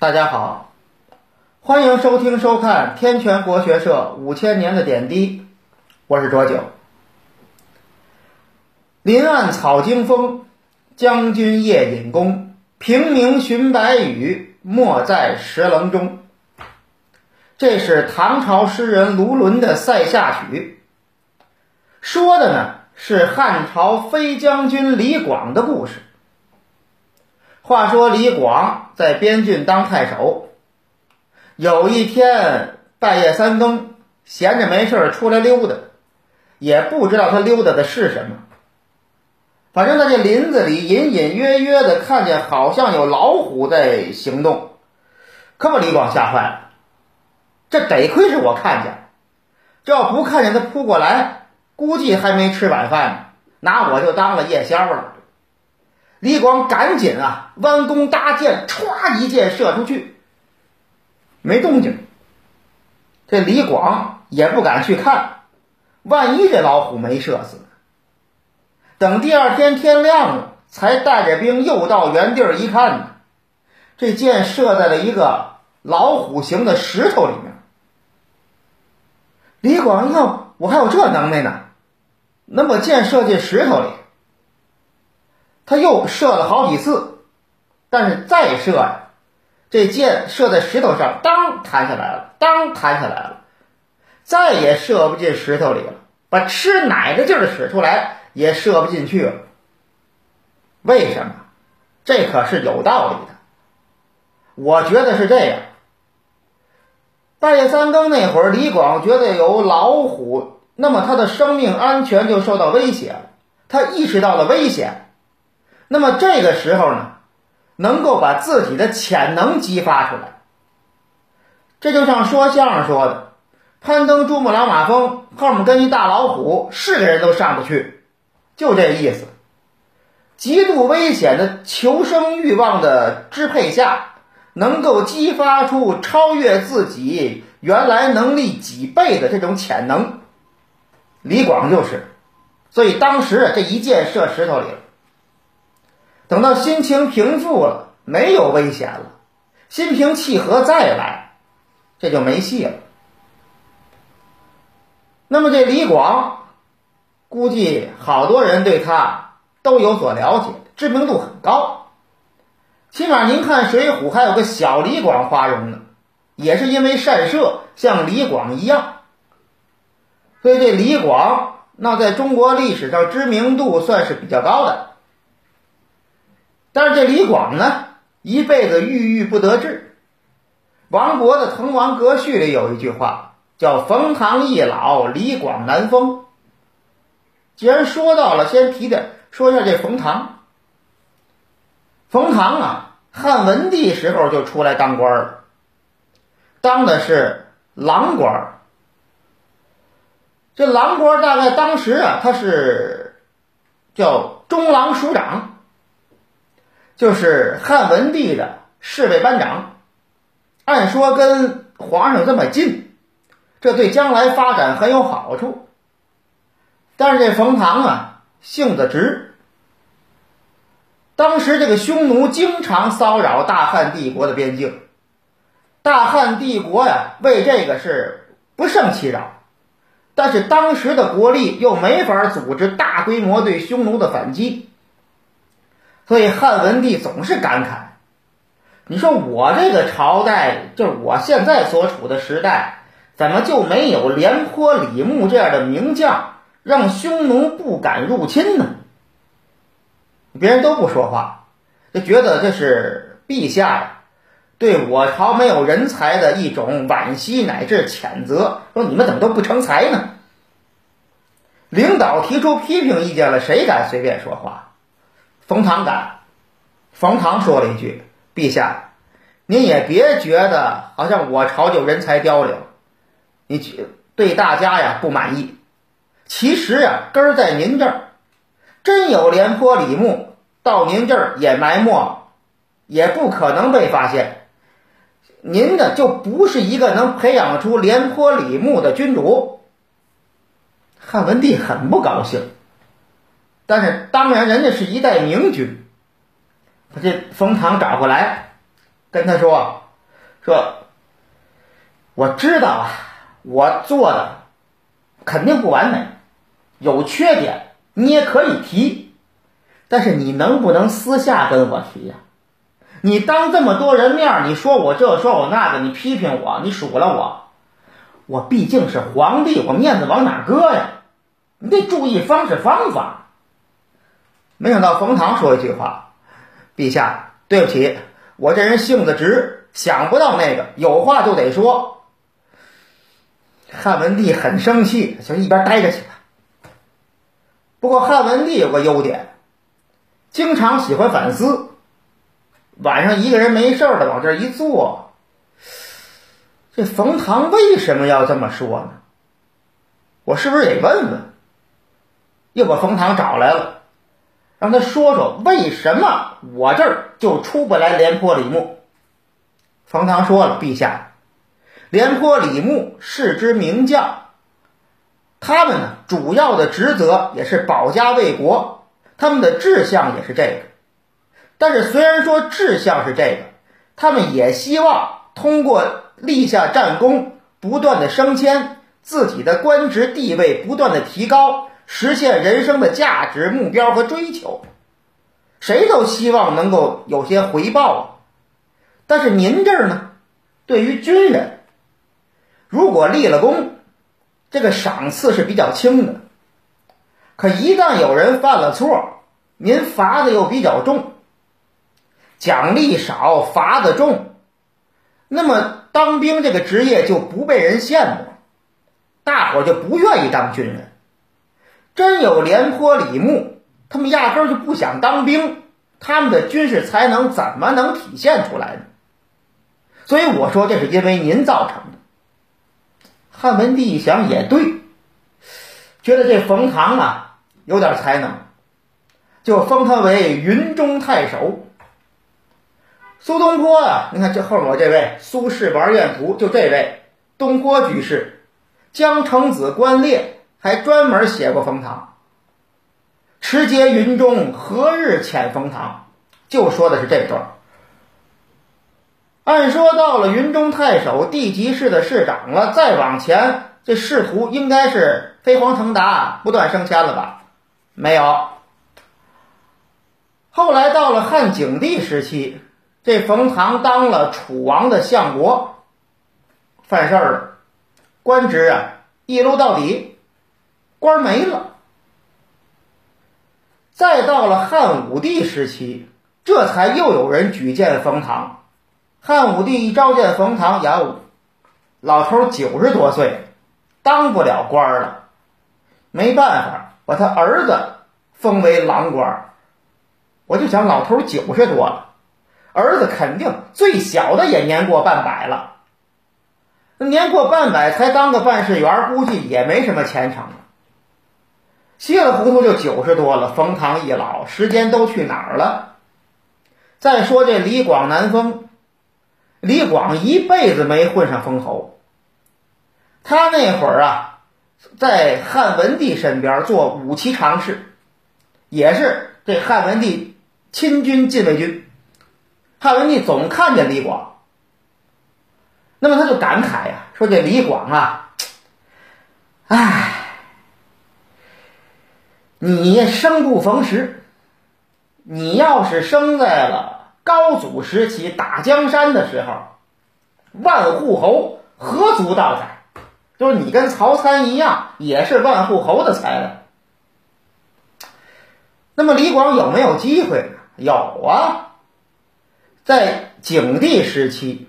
大家好，欢迎收听收看天泉国学社五千年的点滴，我是卓九。林暗草惊风，将军夜引弓，平明寻白羽，没在石棱中。这是唐朝诗人卢纶的《塞下曲》，说的呢是汉朝飞将军李广的故事。话说李广在边郡当太守，有一天半夜三更，闲着没事出来溜达，也不知道他溜达的是什么。反正在这林子里隐隐约约的看见，好像有老虎在行动，可把李广吓坏了。这得亏是我看见，这要不看见他扑过来，估计还没吃晚饭呢，拿我就当了夜宵了。李广赶紧啊，弯弓搭箭，歘一箭射出去，没动静。这李广也不敢去看，万一这老虎没射死？等第二天天亮了，才带着兵又到原地儿一看呢，这箭射在了一个老虎形的石头里面。李广要我还有这能耐呢，能把箭射进石头里。他又射了好几次，但是再射呀，这箭射在石头上，当弹下来了，当弹下来了，再也射不进石头里了。把吃奶的劲儿使出来，也射不进去了。为什么？这可是有道理的。我觉得是这样。半夜三更那会儿，李广觉得有老虎，那么他的生命安全就受到威胁了。他意识到了危险，那么这个时候呢，能够把自己的潜能激发出来。这就像说相声说的：“攀登珠穆朗玛峰，后面跟一大老虎，是个人都上不去。”就这意思。极度危险的求生欲望的支配下。能够激发出超越自己原来能力几倍的这种潜能，李广就是，所以当时这一箭射石头里了。等到心情平复了，没有危险了，心平气和再来，这就没戏了。那么这李广，估计好多人对他都有所了解，知名度很高。起码您看《水浒》还有个小李广花荣呢，也是因为善射，像李广一样。所以这李广那在中国历史上知名度算是比较高的。但是这李广呢，一辈子郁郁不得志。王勃的《滕王阁序》里有一句话叫“冯唐易老，李广难封”。既然说到了，先提点说一下这冯唐。冯唐啊，汉文帝时候就出来当官了，当的是郎官。这郎官大概当时啊，他是叫中郎署长，就是汉文帝的侍卫班长。按说跟皇上这么近，这对将来发展很有好处。但是这冯唐啊，性子直。当时这个匈奴经常骚扰大汉帝国的边境，大汉帝国呀为这个是不胜其扰，但是当时的国力又没法组织大规模对匈奴的反击，所以汉文帝总是感慨：“你说我这个朝代，就是我现在所处的时代，怎么就没有廉颇、李牧这样的名将，让匈奴不敢入侵呢？”别人都不说话，就觉得这是陛下呀对我朝没有人才的一种惋惜乃至谴责。说你们怎么都不成才呢？领导提出批评意见了，谁敢随便说话？冯唐敢。冯唐说了一句：“陛下，您也别觉得好像我朝就人才凋零，你对大家呀不满意。其实呀，根儿在您这儿。”真有廉颇、李牧到您这儿也埋没，也不可能被发现。您呢，就不是一个能培养出廉颇、李牧的君主。汉文帝很不高兴，但是当然，人家是一代明君。把这冯唐找过来，跟他说：“说：“我知道啊，我做的肯定不完美，有缺点，你也可以提，但是你能不能私下跟我提呀？你当这么多人面，你说我这说我那个，你批评我，你数落我，我毕竟是皇帝，我面子往哪搁呀？你得注意方式方法。”没想到冯唐说一句话：“陛下，对不起，我这人性子直，想不到那个，有话就得说。”汉文帝很生气，就一边待着去吧。不过汉文帝有个优点，经常喜欢反思。晚上一个人没事的往这一坐，这冯唐为什么要这么说呢？我是不是得问问？又把冯唐找来了。让他说说为什么我这儿就出不来廉颇、李牧。冯唐说了：“陛下，廉颇、李牧是之名将，他们呢主要的职责也是保家卫国，他们的志向也是这个。但是虽然说志向是这个，他们也希望通过立下战功，不断的升迁，自己的官职地位不断的提高。”实现人生的价值目标和追求，谁都希望能够有些回报啊。但是您这儿呢，对于军人，如果立了功，这个赏赐是比较轻的；可一旦有人犯了错，您罚的又比较重，奖励少，罚的重，那么当兵这个职业就不被人羡慕，大伙就不愿意当军人。真有廉颇、李牧，他们压根儿就不想当兵，他们的军事才能怎么能体现出来呢？所以我说，这是因为您造成的。汉文帝一想也对，觉得这冯唐啊有点才能，就封他为云中太守。苏东坡啊，你看这后面这位苏轼玩宴图，就这位东坡居士，江城子观列。还专门写过冯唐，持节云中，何日遣冯唐？就说的是这段。按说到了云中太守、地级市的市长了，再往前，这仕途应该是飞黄腾达、不断升迁了吧？没有。后来到了汉景帝时期，这冯唐当了楚王的相国，犯事儿了，官职啊一撸到底。官没了，再到了汉武帝时期，这才又有人举荐冯唐。汉武帝一召见冯唐，呀，老头九十多岁，当不了官了，没办法，把他儿子封为郎官。我就想，老头九十多了，儿子肯定最小的也年过半百了，那年过半百才当个办事员，估计也没什么前程。稀里糊涂就九十多了，冯唐一老，时间都去哪儿了？再说这李广难封，李广一辈子没混上封侯。他那会儿啊，在汉文帝身边做武骑常侍，也是这汉文帝亲军禁卫军。汉文帝总看见李广，那么他就感慨呀，说这李广啊，唉。你生不逢时，你要是生在了高祖时期打江山的时候，万户侯何足道哉？就是你跟曹参一样，也是万户侯的才能。那么李广有没有机会？有啊，在景帝时期，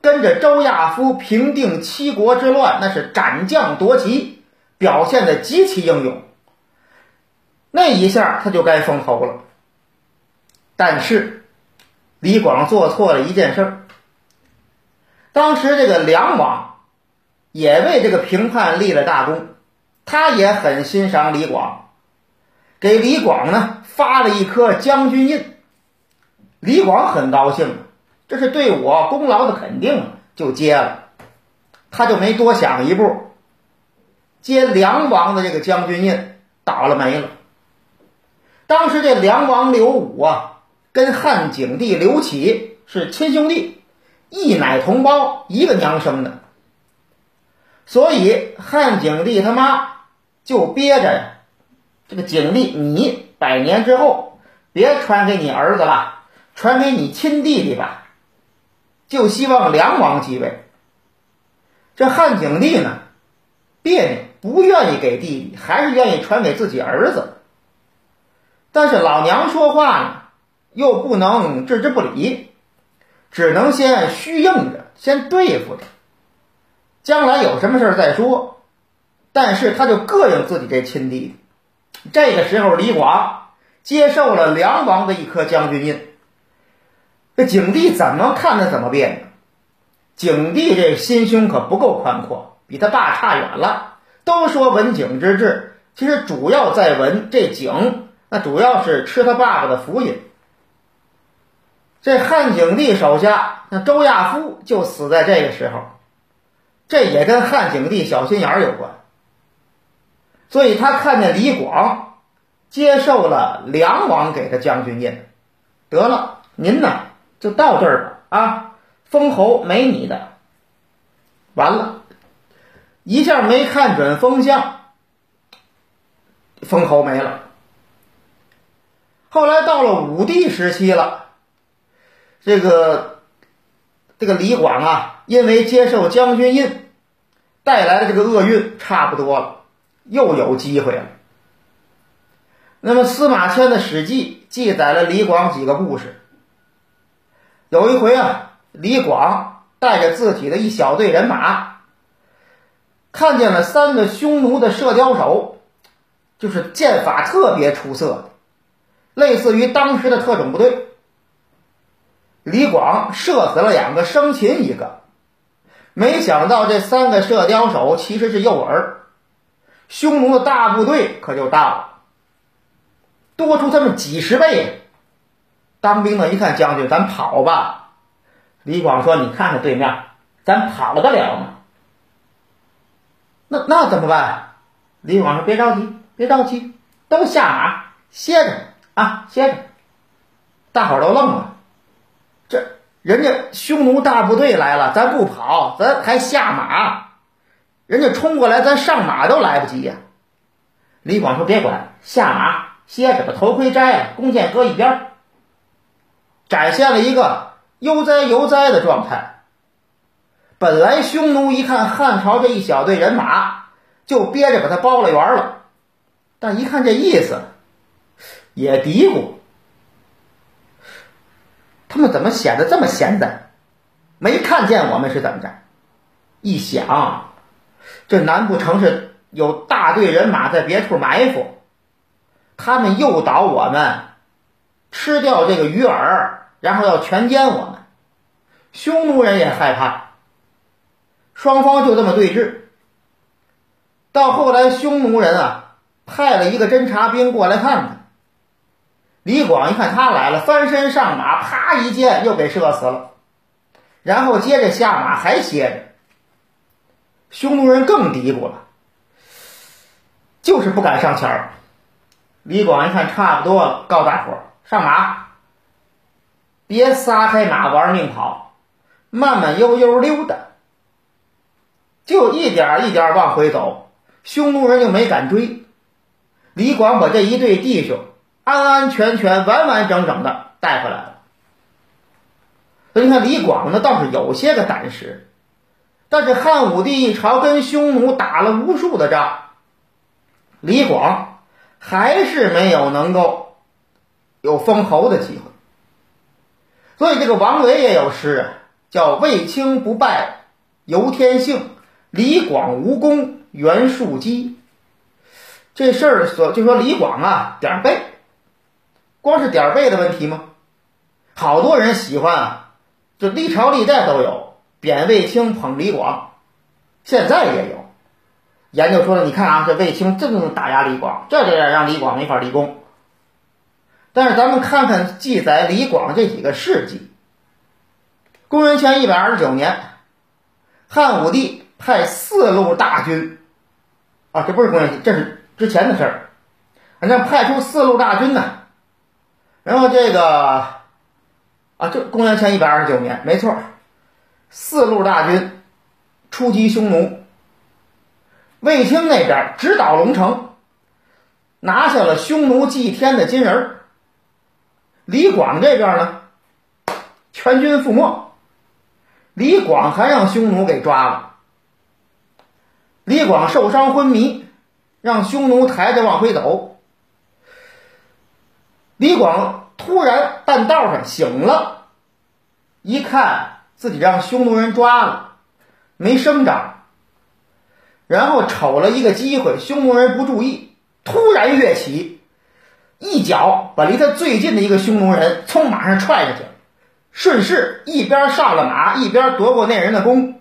跟着周亚夫平定七国之乱，那是斩将夺旗，表现的极其英勇。那一下他就该封侯了，但是李广做错了一件事。当时这个梁王也为这个平叛立了大功，他也很欣赏李广，给李广呢发了一颗将军印。李广很高兴，这是对我功劳的肯定，就接了。他就没多想一步，接梁王的这个将军印，倒了霉了。当时这梁王刘武啊，跟汉景帝刘启是亲兄弟，一奶同胞，一个娘生的。所以汉景帝他妈就憋着呀，这个景帝，你百年之后别传给你儿子了，传给你亲弟弟吧，就希望梁王继位。这汉景帝呢，别扭，不愿意给弟弟，还是愿意传给自己儿子。但是老娘说话呢，又不能置之不理，只能先虚应着，先对付着。将来有什么事儿再说，但是他就膈应自己这亲弟弟。这个时候，李广接受了梁王的一颗将军印，这景帝怎么看他怎么别扭。景帝这心胸可不够宽阔，比他爸差远了。都说文景之治，其实主要在文这景，那主要是吃他爸爸的福音。这汉景帝手下那周亚夫就死在这个时候。这也跟汉景帝小心眼儿有关，所以他看见李广接受了梁王给的将军印，得了，您呢就到这儿吧啊，封侯没你的，完了，一下没看准风向，封侯没了。后来到了武帝时期了，这个这个李广啊。因为接受将军印带来的这个厄运差不多了，又有机会了。那么司马迁的《史记》记载了李广几个故事。有一回啊，李广带着自己的一小队人马，看见了三个匈奴的射雕手，就是剑法特别出色的，类似于当时的特种部队。李广射死了两个，生擒一个。没想到这三个射雕手其实是诱饵，匈奴的大部队可就到了，多出他们几十倍。当兵的一看将军，咱跑吧。李广说：“你看看对面，咱跑得了吗？”那那怎么办？李广说：“别着急，别着急，都下马歇着啊，歇着。”大伙儿都愣了，这。人家匈奴大部队来了，咱不跑，咱还下马。人家冲过来，咱上马都来不及呀。李广说：“别管，下马歇着，把头盔摘了，弓箭搁一边，展现了一个悠哉悠哉的状态。本来匈奴一看汉朝这一小队人马，就憋着把他包了圆了，但一看这意思，也嘀咕。”他们怎么显得这么闲在？没看见我们是怎么着？一想，这难不成是有大队人马在别处埋伏？他们诱导我们吃掉这个鱼饵，然后要全歼我们。匈奴人也害怕，双方就这么对峙。到后来，匈奴人啊派了一个侦察兵过来看看。李广一看他来了，翻身上马，啪一箭又给射死了，然后接着下马还歇着。匈奴人更嘀咕了，就是不敢上前儿。李广一看差不多了，告大伙儿上马，别撒开马玩命跑，慢慢悠悠溜达，就一点一点往回走，匈奴人就没敢追。李广把这一队弟兄。安安全全、完完整整的带回来了。所以你看，李广呢倒是有些个胆识，但是汉武帝一朝跟匈奴打了无数的仗，李广还是没有能够有封侯的机会。所以这个王维也有诗啊，叫“卫青不败由天幸，李广无功袁术基”。这事儿所就说李广啊，点儿背。光是点背的问题吗？好多人喜欢啊，就历朝历代都有贬卫青捧李广，现在也有研究说了，你看啊，这卫青这么打压李广，这就让李广没法立功。但是咱们看看记载李广这几个事迹。公元前一百二十九年，汉武帝派四路大军，啊，这不是公元前，这是之前的事儿，反正派出四路大军呢。然后这个啊，就公元前一百二十九年，没错，四路大军出击匈奴。卫青那边直捣龙城，拿下了匈奴祭天的金人。李广这边呢，全军覆没。李广还让匈奴给抓了。李广受伤昏迷，让匈奴抬着往回走。李广突然半道上醒了，一看自己让匈奴人抓了，没声张，然后瞅了一个机会，匈奴人不注意，突然跃起，一脚把离他最近的一个匈奴人从马上踹下去，顺势一边上了马，一边夺过那人的弓。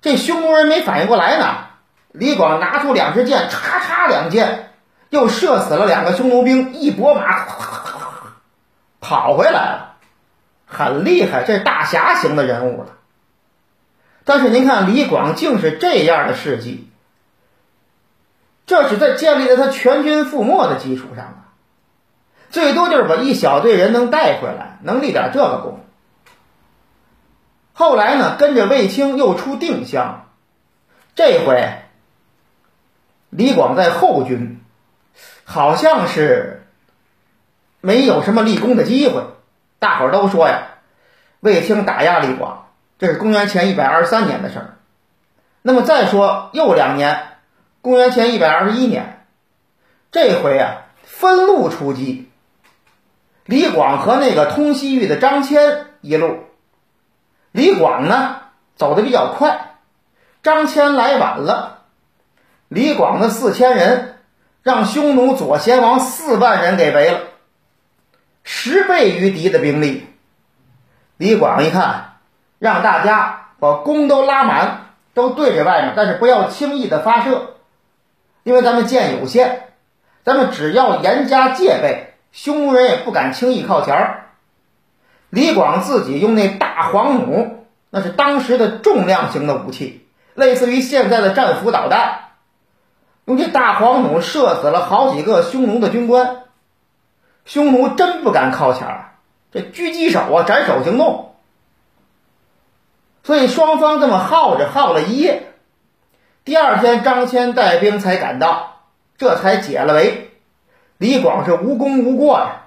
这匈奴人没反应过来呢，李广拿出两支箭，叉叉两箭，又射死了两个匈奴兵，一拨马跑回来了，很厉害，这大侠型的人物了。但是您看，李广竟是这样的事迹，这是在建立在他全军覆没的基础上啊，最多就是把一小队人能带回来，能立点这个功。后来呢，跟着卫青又出定襄，这回李广在后军，好像是没有什么立功的机会。大伙儿都说呀，卫青打压李广，这是公元前一百二十三年的事儿。那么再说又两年，公元前一百二十一年，这回啊分路出击，李广和那个通西域的张骞一路。李广呢走的比较快，张骞来晚了。李广的四千人让匈奴左贤王四万人给围了，十倍于敌的兵力。李广一看，让大家把弓都拉满，都对着外面，但是不要轻易的发射，因为咱们箭有限，咱们只要严加戒备，匈奴人也不敢轻易靠前儿。李广自己用那大黄弩，那是当时的重量型的武器，类似于现在的战斧导弹。用这大黄弩射死了好几个匈奴的军官，匈奴真不敢靠前儿，这狙击手啊，斩首行动。所以双方这么耗着耗了一夜，第二天张骞带兵才赶到，这才解了围。李广是无功无过呀，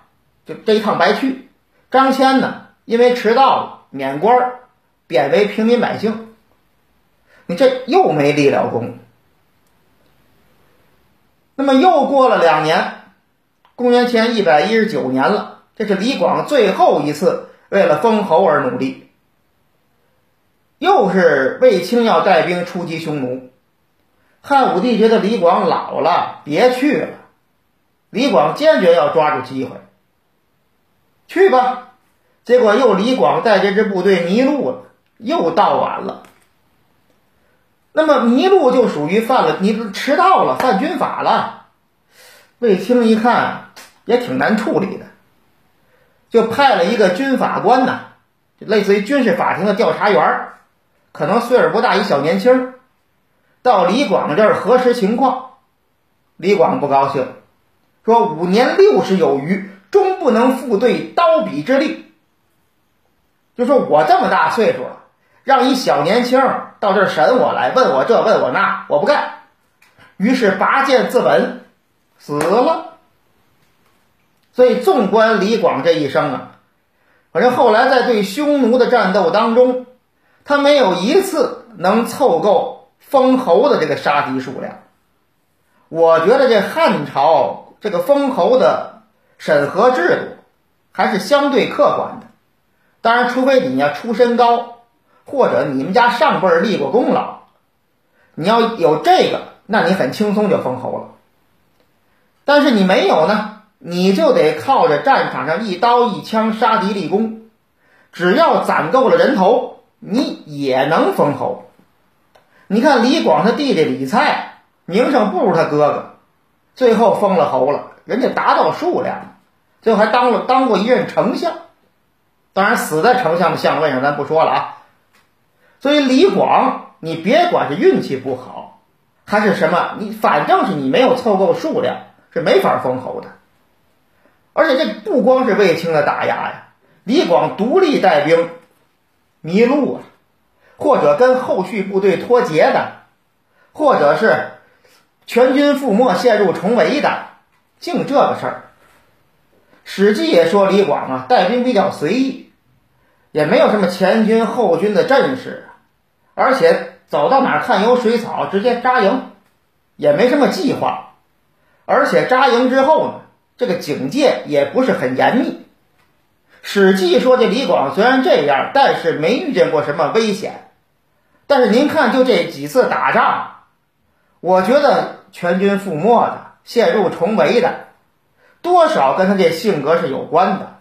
就这一趟白去。张骞呢，因为迟到了，免官，贬为平民百姓。你这又没立了功。那么又过了两年，公元前一百一十九年了，这是李广最后一次为了封侯而努力。又是卫青要带兵出击匈奴，汉武帝觉得李广老了，别去了。李广坚决要抓住机会。去吧，结果又李广带这支部队迷路了，又到晚了。那么迷路就属于犯了，你迟到了，犯军法了。卫青一看也挺难处理的，就派了一个军法官呢，类似于军事法庭的调查员，可能岁数不大，一小年轻，到李广这儿核实情况。李广不高兴，说五年六十有余。终不能复对刀笔之力。就说我这么大岁数了，让一小年轻到这儿审我来，问我这问我那，我不干。于是拔剑自刎，死了。所以纵观李广这一生啊，反正后来在对匈奴的战斗当中，他没有一次能凑够封侯的这个杀敌数量。我觉得这汉朝这个封侯的。审核制度还是相对客观的，当然，除非你要出身高，或者你们家上辈儿立过功劳，你要有这个，那你很轻松就封侯了。但是你没有呢，你就得靠着战场上一刀一枪杀敌立功，只要攒够了人头，你也能封侯。你看李广他弟弟李蔡，名声不如他哥哥，最后封了侯了。人家达到数量，最后还当了当过一任丞相，当然死在丞相的相位上，咱不说了啊。所以李广，你别管是运气不好，还是什么，你反正是你没有凑够数量，是没法封侯的。而且这不光是卫青的打压呀，李广独立带兵迷路啊，或者跟后续部队脱节的，或者是全军覆没、陷入重围的，净这个事儿。史记也说李广啊，带兵比较随意，也没有什么前军后军的阵势，而且走到哪儿看有水草，直接扎营，也没什么计划，而且扎营之后呢，这个警戒也不是很严密。史记说这李广虽然这样，但是没遇见过什么危险。但是您看，就这几次打仗，我觉得全军覆没的、陷入重围的。多少跟他这性格是有关的，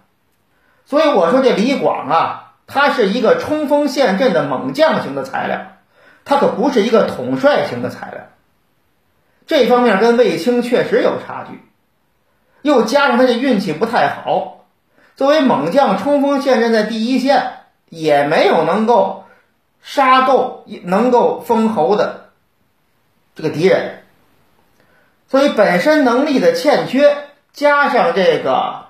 所以我说这李广啊，他是一个冲锋陷阵的猛将型的材料，他可不是一个统帅型的材料。这方面跟卫青确实有差距，又加上他这运气不太好，作为猛将冲锋陷阵在第一线，也没有能够杀够能够封侯的这个敌人，所以本身能力的欠缺。加上这个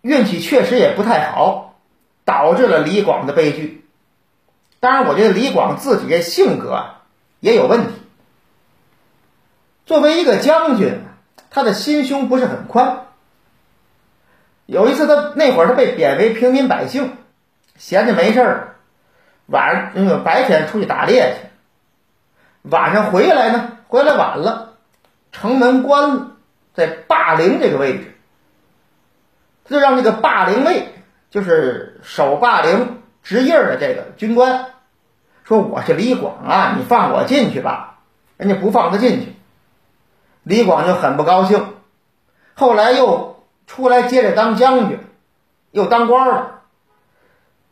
运气确实也不太好，导致了李广的悲剧。当然，我觉得李广自己这性格也有问题。作为一个将军，他的心胸不是很宽。有一次，他那会儿他被贬为平民百姓，闲着没事儿，晚上那个白天出去打猎去，晚上回来呢，回来晚了，城门关了。在霸陵这个位置，他就让这个霸陵尉，就是守霸陵值印的这个军官，说我是李广啊，你放我进去吧。人家不放他进去，李广就很不高兴。后来又出来接着当将军，又当官了，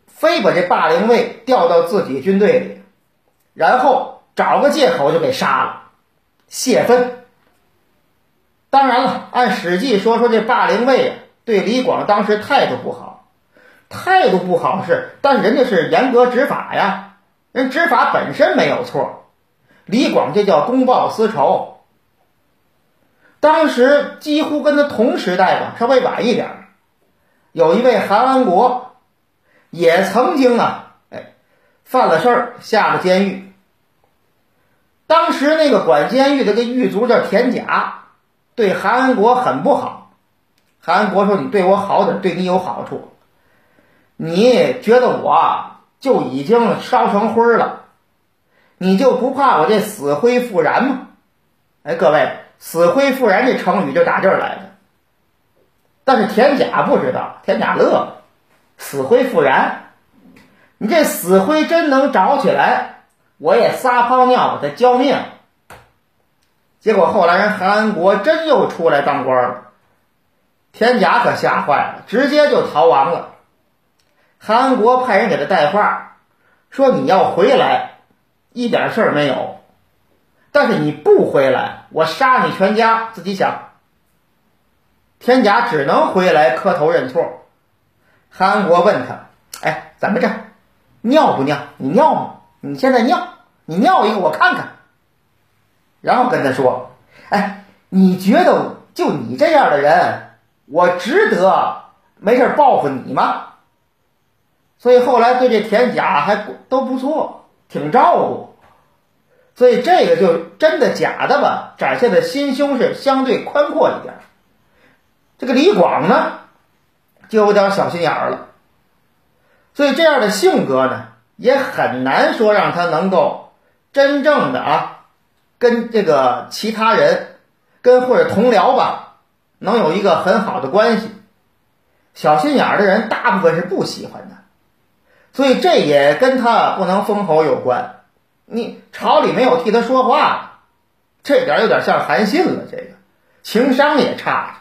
非把这霸陵尉调到自己军队里，然后找个借口就给杀了，泄愤。当然了，按《史记》说，说这霸陵尉啊，对李广当时态度不好，态度不好是，但人家是严格执法呀，人执法本身没有错。李广这叫公报私仇。当时几乎跟他同时代吧，稍微晚一点，有一位韩安国，也曾经啊，哎，犯了事儿，下了监狱。当时那个管监狱的个狱卒叫田甲。对韩安国很不好，韩安国说：“你对我好点，对你有好处。你觉得我就已经烧成灰了，你就不怕我这死灰复燃吗？”哎，各位，“死灰复燃”这成语就打这儿来的。但是田甲不知道，田甲乐，“死灰复燃”，你这死灰真能着起来，我也撒泡尿把它浇灭。结果后来人韩安国真又出来当官了，田甲可吓坏了，直接就逃亡了。韩国派人给他带话，说你要回来，一点事儿没有；但是你不回来，我杀你全家。自己想。田甲只能回来磕头认错。韩国问他：“哎，怎么着？尿不尿？你尿吗？你现在尿，你尿一个我看看。”然后跟他说：“哎，你觉得就你这样的人，我值得没事报复你吗？”所以后来对这田甲还都不错，挺照顾。所以这个就真的假的吧，展现的心胸是相对宽阔一点。这个李广呢，就有点小心眼儿了。所以这样的性格呢，也很难说让他能够真正的啊。跟这个其他人，跟或者同僚吧，能有一个很好的关系。小心眼儿的人，大部分是不喜欢的，所以这也跟他不能封侯有关。你朝里没有替他说话，这点有点像韩信了。这个情商也差。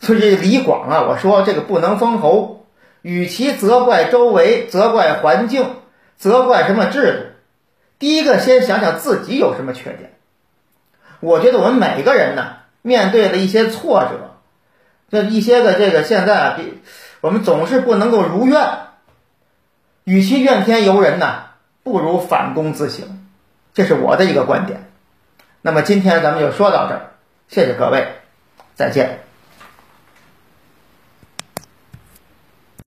所以这李广啊，我说这个不能封侯，与其责怪周围，责怪环境，责怪什么制度。第一个，先想想自己有什么缺点。我觉得我们每个人呢，面对了一些挫折，这一些个这个现在啊，我们总是不能够如愿。与其怨天尤人呢，不如反躬自省。这是我的一个观点。那么今天咱们就说到这儿，谢谢各位，再见。